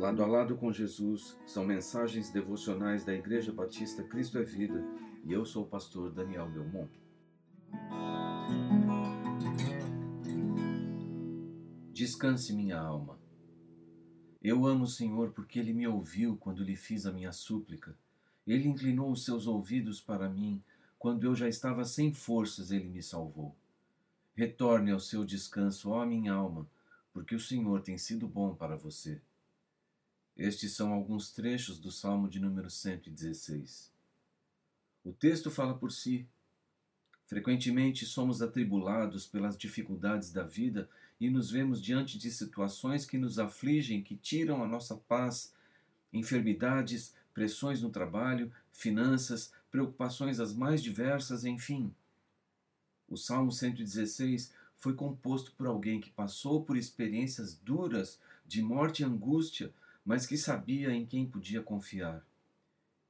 Lado a lado com Jesus são mensagens devocionais da Igreja Batista Cristo é Vida e eu sou o pastor Daniel Belmont. Descanse minha alma. Eu amo o Senhor porque ele me ouviu quando lhe fiz a minha súplica. Ele inclinou os seus ouvidos para mim quando eu já estava sem forças, ele me salvou. Retorne ao seu descanso, ó minha alma, porque o Senhor tem sido bom para você. Estes são alguns trechos do Salmo de número 116. O texto fala por si. Frequentemente somos atribulados pelas dificuldades da vida e nos vemos diante de situações que nos afligem, que tiram a nossa paz, enfermidades, pressões no trabalho, finanças, preocupações as mais diversas, enfim. O Salmo 116 foi composto por alguém que passou por experiências duras de morte e angústia, mas que sabia em quem podia confiar.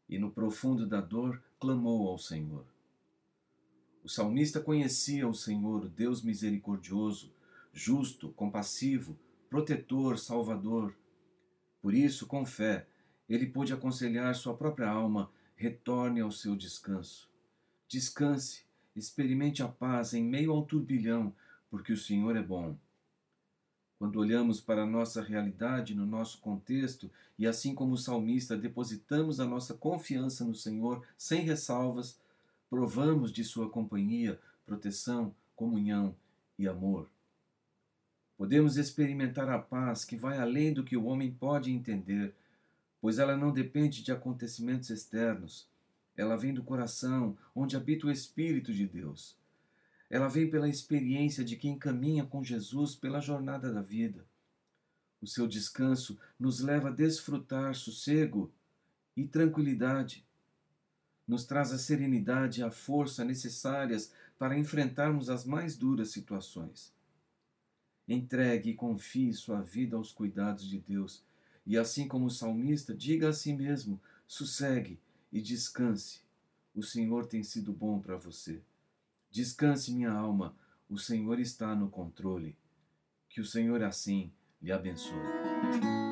E no profundo da dor clamou ao Senhor. O salmista conhecia o Senhor, Deus misericordioso, justo, compassivo, protetor, salvador. Por isso, com fé, ele pôde aconselhar sua própria alma: retorne ao seu descanso. Descanse, experimente a paz em meio ao turbilhão, porque o Senhor é bom. Quando olhamos para a nossa realidade, no nosso contexto, e assim como o salmista depositamos a nossa confiança no Senhor sem ressalvas, provamos de Sua companhia, proteção, comunhão e amor. Podemos experimentar a paz que vai além do que o homem pode entender, pois ela não depende de acontecimentos externos. Ela vem do coração, onde habita o Espírito de Deus. Ela vem pela experiência de quem caminha com Jesus pela jornada da vida. O seu descanso nos leva a desfrutar sossego e tranquilidade. Nos traz a serenidade e a força necessárias para enfrentarmos as mais duras situações. Entregue e confie sua vida aos cuidados de Deus, e assim como o salmista, diga a si mesmo: sossegue e descanse. O Senhor tem sido bom para você. Descanse, minha alma, o Senhor está no controle. Que o Senhor assim lhe abençoe.